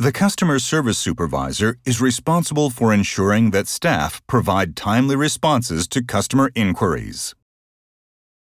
The customer service supervisor is responsible for ensuring that staff provide timely responses to customer inquiries.